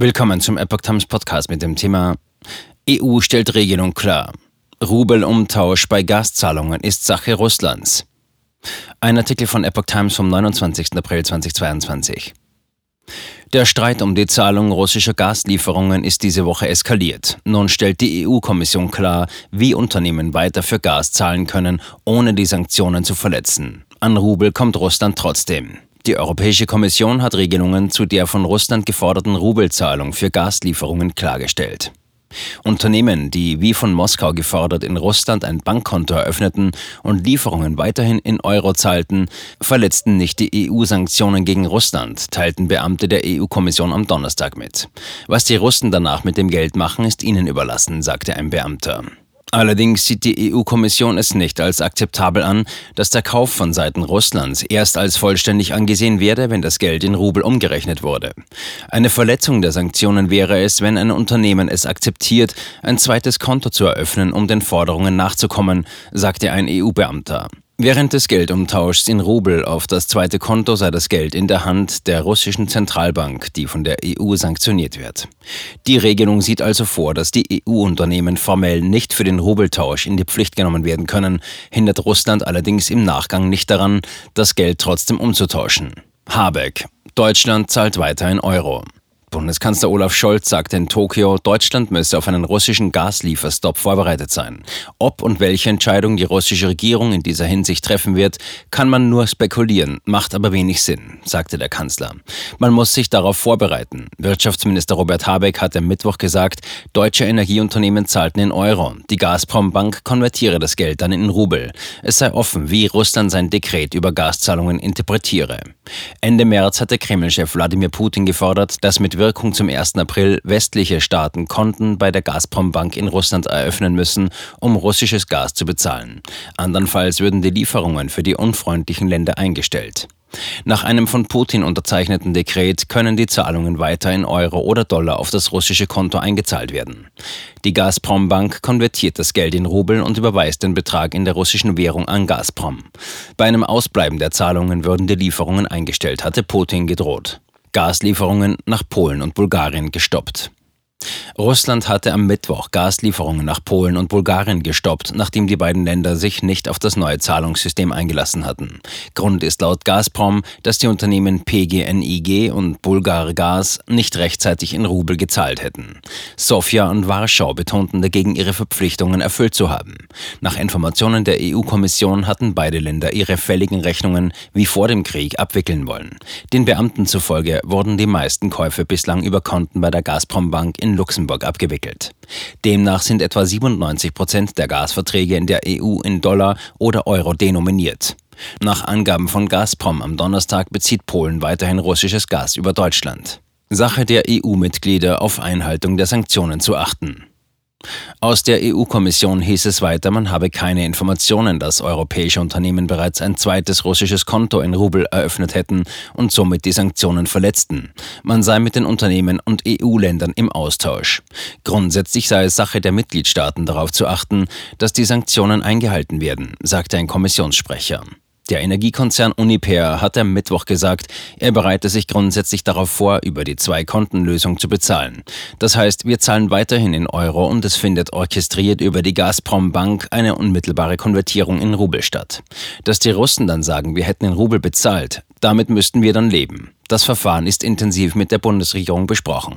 Willkommen zum Epoch Times Podcast mit dem Thema EU stellt Regelung klar. Rubelumtausch bei Gaszahlungen ist Sache Russlands. Ein Artikel von Epoch Times vom 29. April 2022. Der Streit um die Zahlung russischer Gaslieferungen ist diese Woche eskaliert. Nun stellt die EU-Kommission klar, wie Unternehmen weiter für Gas zahlen können, ohne die Sanktionen zu verletzen. An Rubel kommt Russland trotzdem. Die Europäische Kommission hat Regelungen zu der von Russland geforderten Rubelzahlung für Gaslieferungen klargestellt. Unternehmen, die wie von Moskau gefordert in Russland ein Bankkonto eröffneten und Lieferungen weiterhin in Euro zahlten, verletzten nicht die EU-Sanktionen gegen Russland, teilten Beamte der EU-Kommission am Donnerstag mit. Was die Russen danach mit dem Geld machen, ist ihnen überlassen, sagte ein Beamter. Allerdings sieht die EU-Kommission es nicht als akzeptabel an, dass der Kauf von Seiten Russlands erst als vollständig angesehen werde, wenn das Geld in Rubel umgerechnet wurde. Eine Verletzung der Sanktionen wäre es, wenn ein Unternehmen es akzeptiert, ein zweites Konto zu eröffnen, um den Forderungen nachzukommen, sagte ein EU-Beamter. Während des Geldumtauschs in Rubel auf das zweite Konto sei das Geld in der Hand der russischen Zentralbank, die von der EU sanktioniert wird. Die Regelung sieht also vor, dass die EU-Unternehmen formell nicht für den Rubeltausch in die Pflicht genommen werden können, hindert Russland allerdings im Nachgang nicht daran, das Geld trotzdem umzutauschen. Habeck. Deutschland zahlt weiter in Euro. Bundeskanzler Olaf Scholz sagte in Tokio, Deutschland müsse auf einen russischen Gaslieferstopp vorbereitet sein. Ob und welche Entscheidung die russische Regierung in dieser Hinsicht treffen wird, kann man nur spekulieren, macht aber wenig Sinn, sagte der Kanzler. Man muss sich darauf vorbereiten. Wirtschaftsminister Robert Habeck hat am Mittwoch gesagt, deutsche Energieunternehmen zahlten in Euro. Die Gazprom-Bank konvertiere das Geld dann in Rubel. Es sei offen, wie Russland sein Dekret über Gaszahlungen interpretiere. Ende März hatte Kreml-Chef Wladimir Putin gefordert, dass mit Wirkung zum 1. April westliche Staaten Konten bei der Gazprom-Bank in Russland eröffnen müssen, um russisches Gas zu bezahlen. Andernfalls würden die Lieferungen für die unfreundlichen Länder eingestellt. Nach einem von Putin unterzeichneten Dekret können die Zahlungen weiter in Euro oder Dollar auf das russische Konto eingezahlt werden. Die Gazprom-Bank konvertiert das Geld in Rubel und überweist den Betrag in der russischen Währung an Gazprom. Bei einem Ausbleiben der Zahlungen würden die Lieferungen eingestellt, hatte Putin gedroht. Gaslieferungen nach Polen und Bulgarien gestoppt. Russland hatte am Mittwoch Gaslieferungen nach Polen und Bulgarien gestoppt, nachdem die beiden Länder sich nicht auf das neue Zahlungssystem eingelassen hatten. Grund ist laut Gazprom, dass die Unternehmen PGNIG und Bulgar Gas nicht rechtzeitig in Rubel gezahlt hätten. Sofia und Warschau betonten dagegen ihre Verpflichtungen erfüllt zu haben. Nach Informationen der EU-Kommission hatten beide Länder ihre fälligen Rechnungen wie vor dem Krieg abwickeln wollen. Den Beamten zufolge wurden die meisten Käufe bislang über Konten bei der Gazprom Bank in Luxemburg abgewickelt. Demnach sind etwa 97 Prozent der Gasverträge in der EU in Dollar oder Euro denominiert. Nach Angaben von Gazprom am Donnerstag bezieht Polen weiterhin russisches Gas über Deutschland. Sache der EU-Mitglieder auf Einhaltung der Sanktionen zu achten. Aus der EU-Kommission hieß es weiter, man habe keine Informationen, dass europäische Unternehmen bereits ein zweites russisches Konto in Rubel eröffnet hätten und somit die Sanktionen verletzten. Man sei mit den Unternehmen und EU-Ländern im Austausch. Grundsätzlich sei es Sache der Mitgliedstaaten darauf zu achten, dass die Sanktionen eingehalten werden, sagte ein Kommissionssprecher. Der Energiekonzern Uniper hat am Mittwoch gesagt, er bereite sich grundsätzlich darauf vor, über die Zwei-Konten-Lösung zu bezahlen. Das heißt, wir zahlen weiterhin in Euro und es findet orchestriert über die Gazprom Bank eine unmittelbare Konvertierung in Rubel statt. Dass die Russen dann sagen, wir hätten in Rubel bezahlt, damit müssten wir dann leben. Das Verfahren ist intensiv mit der Bundesregierung besprochen.